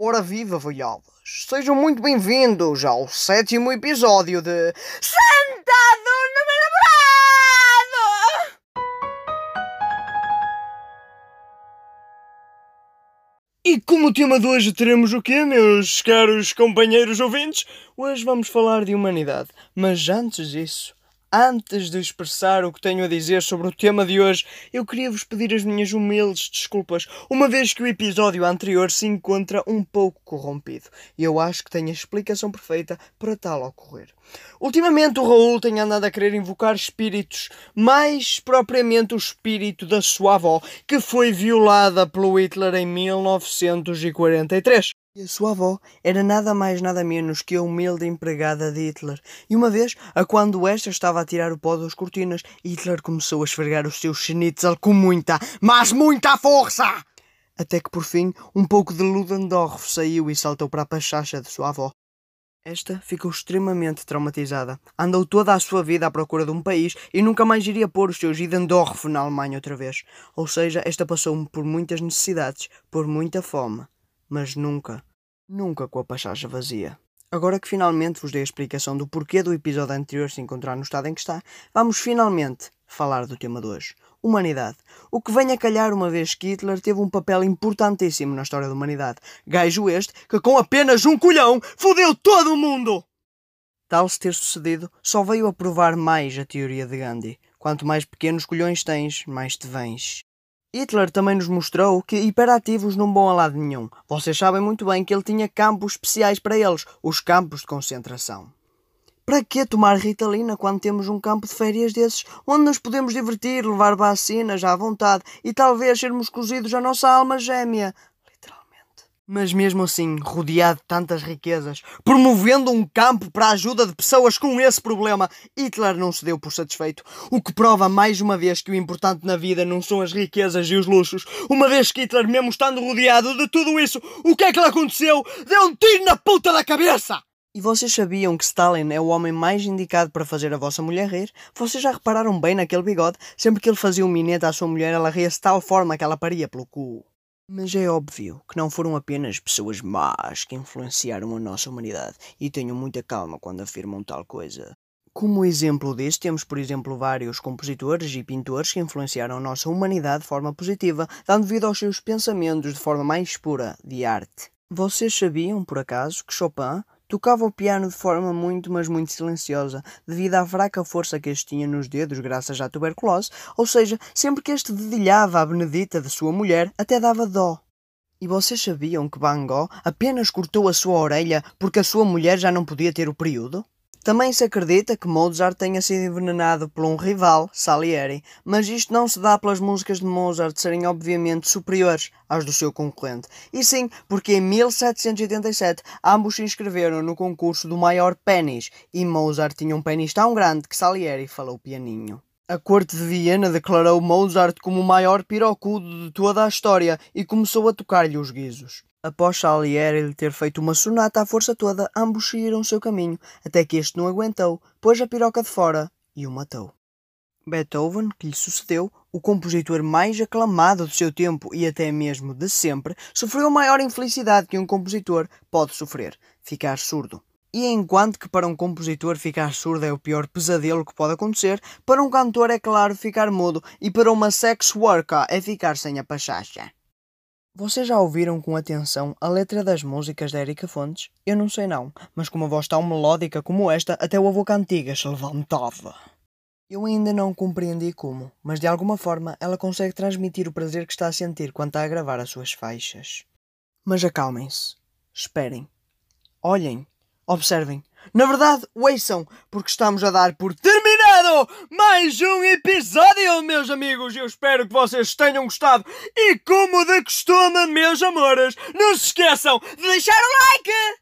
Ora viva, voialas! Sejam muito bem-vindos ao sétimo episódio de Sentado no meu namorado! E como tema de hoje teremos o quê, meus caros companheiros ouvintes? Hoje vamos falar de humanidade, mas antes disso, Antes de expressar o que tenho a dizer sobre o tema de hoje, eu queria vos pedir as minhas humildes desculpas, uma vez que o episódio anterior se encontra um pouco corrompido. E eu acho que tenho a explicação perfeita para tal ocorrer. Ultimamente o Raul tem andado a querer invocar espíritos, mais propriamente o espírito da sua avó, que foi violada pelo Hitler em 1943. E a sua avó era nada mais nada menos que a humilde empregada de Hitler. E uma vez, a quando esta estava a tirar o pó das cortinas, Hitler começou a esfregar os seus schnitzel com muita, mas muita força! Até que por fim, um pouco de Ludendorff saiu e saltou para a pachacha de sua avó. Esta ficou extremamente traumatizada. Andou toda a sua vida à procura de um país e nunca mais iria pôr os seus Idendorf na Alemanha outra vez. Ou seja, esta passou por muitas necessidades, por muita fome, mas nunca nunca com a pachacha vazia. Agora que finalmente vos dei a explicação do porquê do episódio anterior se encontrar no estado em que está, vamos finalmente falar do tema de hoje. Humanidade. O que vem a calhar uma vez que Hitler teve um papel importantíssimo na história da humanidade. Gajo este que com apenas um colhão fodeu todo o mundo! Tal se ter sucedido, só veio a provar mais a teoria de Gandhi. Quanto mais pequenos colhões tens, mais te vens. Hitler também nos mostrou que hiperativos não vão a lado nenhum. Vocês sabem muito bem que ele tinha campos especiais para eles, os campos de concentração. Para que tomar Ritalina quando temos um campo de férias desses, onde nos podemos divertir, levar vacinas à vontade e talvez sermos cozidos à nossa alma gêmea? Mas mesmo assim, rodeado de tantas riquezas, promovendo um campo para a ajuda de pessoas com esse problema, Hitler não se deu por satisfeito. O que prova mais uma vez que o importante na vida não são as riquezas e os luxos. Uma vez que Hitler, mesmo estando rodeado de tudo isso, o que é que lhe aconteceu? Deu um tiro na puta da cabeça! E vocês sabiam que Stalin é o homem mais indicado para fazer a vossa mulher rir? Vocês já repararam bem naquele bigode? Sempre que ele fazia um minete à sua mulher, ela ria de tal forma que ela paria pelo cu. Mas é óbvio que não foram apenas pessoas más que influenciaram a nossa humanidade e tenham muita calma quando afirmam tal coisa. Como exemplo disso, temos, por exemplo, vários compositores e pintores que influenciaram a nossa humanidade de forma positiva, dando vida aos seus pensamentos de forma mais pura de arte. Vocês sabiam, por acaso, que Chopin Tocava o piano de forma muito, mas muito silenciosa, devido à fraca força que este tinha nos dedos graças à tuberculose, ou seja, sempre que este dedilhava a benedita de sua mulher, até dava dó. E vocês sabiam que Van Gogh apenas cortou a sua orelha porque a sua mulher já não podia ter o período? Também se acredita que Mozart tenha sido envenenado por um rival, Salieri, mas isto não se dá pelas músicas de Mozart serem obviamente superiores às do seu concorrente, e sim porque em 1787 ambos se inscreveram no concurso do maior pênis, e Mozart tinha um pênis tão grande que Salieri falou pianinho. A corte de Viena declarou Mozart como o maior pirocudo de toda a história e começou a tocar-lhe os guizos. Após Salieri lhe ter feito uma sonata à força toda, ambos seguiram seu caminho, até que este não aguentou, pôs a piroca de fora e o matou. Beethoven, que lhe sucedeu, o compositor mais aclamado do seu tempo e até mesmo de sempre, sofreu a maior infelicidade que um compositor pode sofrer: ficar surdo. E enquanto que para um compositor ficar surdo é o pior pesadelo que pode acontecer, para um cantor é claro ficar mudo e para uma sex worker é ficar sem a pachacha. Vocês já ouviram com atenção a letra das músicas da Erika Fontes? Eu não sei não, mas com uma voz tão melódica como esta, até o avô cantiga se levantava. Eu ainda não compreendi como, mas de alguma forma ela consegue transmitir o prazer que está a sentir quando está a gravar as suas faixas. Mas acalmem-se. Esperem. Olhem. Observem. Na verdade, ouçam, porque estamos a dar por terminado mais um episódio, meus amigos. Eu espero que vocês tenham gostado. E como de costume, meus amores, não se esqueçam de deixar o like!